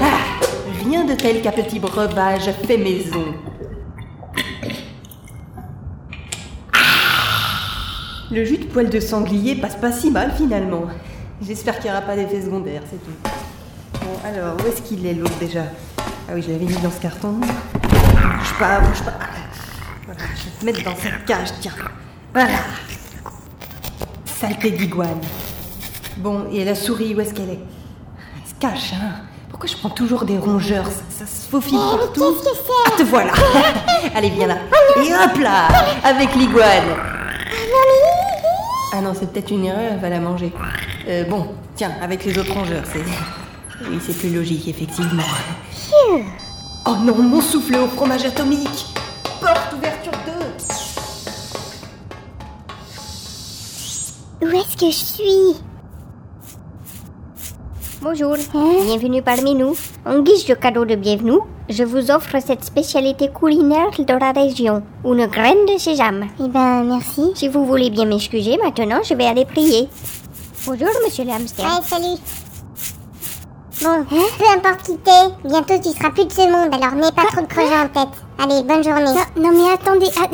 Ah, rien de tel qu'un petit breuvage fait maison. Ah, le jus de poil de sanglier passe pas si mal finalement. J'espère qu'il n'y aura pas d'effet secondaire, c'est tout. Bon, alors, où est-ce qu'il est l'autre déjà? Ah oui, je l'avais mis dans ce carton. Bouge pas, bouge pas. Voilà, je vais te mettre dans cette cage, tiens. Voilà. Saleté d'iguane. Bon, et la souris, où est-ce qu'elle est? Elle se cache, hein Pourquoi je prends toujours des rongeurs? Ça, ça se faufile mais partout. qu'est-ce que c'est? Ah, te voilà Allez, viens là. Et hop là Avec l'iguane. Ah non, c'est peut-être une erreur, elle va la manger. Euh, bon, tiens, avec les autres rongeurs, c'est... Oui, c'est plus logique, effectivement. Oh non, mon souffle au fromage atomique Porte ouverture Où est-ce que je suis? Bonjour, bienvenue parmi nous. En guise de cadeau de bienvenue, je vous offre cette spécialité culinaire de la région, une graine de sésame. Eh ben, merci. Si vous voulez bien m'excuser, maintenant je vais aller prier. Bonjour, monsieur le hamster. Ouais, salut. Bon, peu importe qui t'es, bientôt tu seras plus de ce monde, alors n'aie pas trop de projets en tête. Allez, bonne journée. Non, non mais attendez. ah.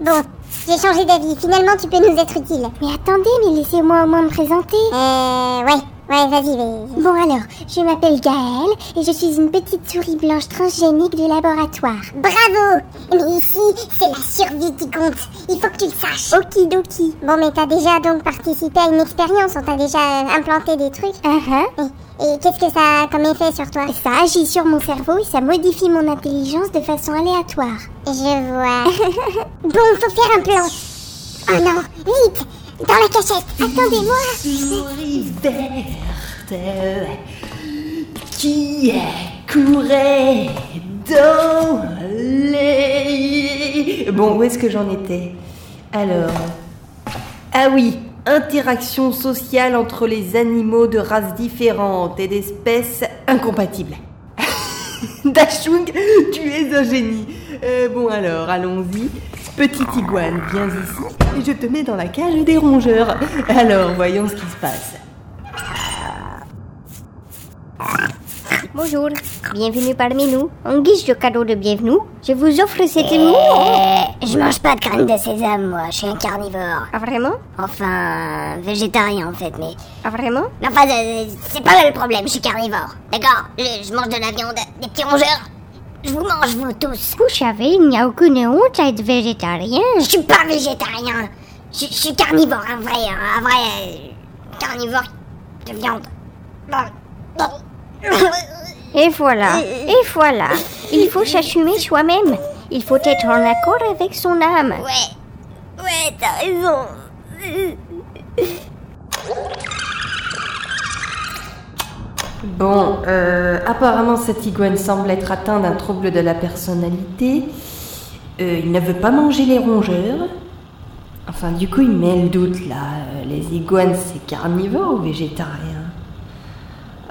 Bon, j'ai changé d'avis. Finalement, tu peux nous être utile. Mais attendez, mais laissez-moi au moins me présenter. Euh, ouais, ouais, vas-y, vas-y. Bon alors, je m'appelle Gaëlle et je suis une petite souris blanche transgénique de laboratoire. Bravo Mais ici, c'est la survie qui compte. Il faut que tu le saches. Okidoki. Bon, mais t'as déjà donc participé à une expérience, on t'a déjà euh, implanté des trucs. Et, et qu'est-ce que ça a comme effet sur toi? Ça agit sur mon cerveau et ça modifie mon intelligence de façon aléatoire. Je vois. bon, faut faire un plan. Oh non, vite Dans la cachette Attendez-moi Souris verte qui courait dans les... Bon, où est-ce que j'en étais? Alors... Ah oui, interaction sociale entre les animaux de races différentes et d'espèces incompatibles. Dachung, tu es un génie. Euh, bon alors, allons-y. Petite iguane, viens ici et je te mets dans la cage des rongeurs. Alors, voyons ce qui se passe. Bonjour, bienvenue parmi nous. En guise de cadeau de bienvenue, je vous offre cette émou. Je mange pas de graines de sésame, moi. Je suis un carnivore. Ah vraiment? Enfin, végétarien en fait, mais. Ah vraiment? Enfin, euh, c'est pas là le problème, je suis carnivore. D'accord? Je, je mange de la viande, des petits rongeurs. Je vous mange, vous tous. Vous savez, il n'y a aucune honte à être végétarien. Je suis pas végétarien. Je, je suis carnivore, un vrai, un vrai euh, carnivore de viande. Et voilà, et voilà. Il faut s'assumer soi-même. Il faut être en accord avec son âme. Ouais, ouais, t'as raison. Bon, euh, apparemment cette iguane semble être atteinte d'un trouble de la personnalité. Euh, il ne veut pas manger les rongeurs. Enfin, du coup, il met le doute là. Euh, Les iguanes, c'est carnivore ou végétarien?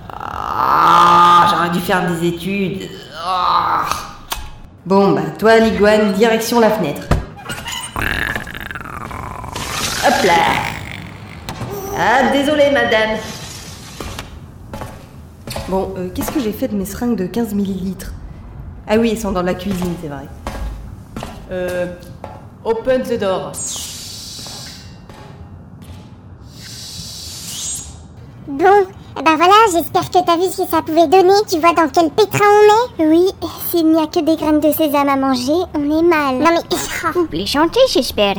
Ah, j'aurais dû faire des études. Ah. Bon, bah, toi, l'iguane, direction la fenêtre. Hop là Ah, désolé, madame. Bon, euh, qu'est-ce que j'ai fait de mes seringues de 15 millilitres Ah oui, ils sont dans la cuisine, c'est vrai. Euh, open the door. Bon, eh ben voilà, j'espère que t'as vu ce que ça pouvait donner. Tu vois dans quel pétrin on est Oui, s'il n'y a que des graines de sésame à manger, on est mal. Non mais... Vous voulez chanter, j'espère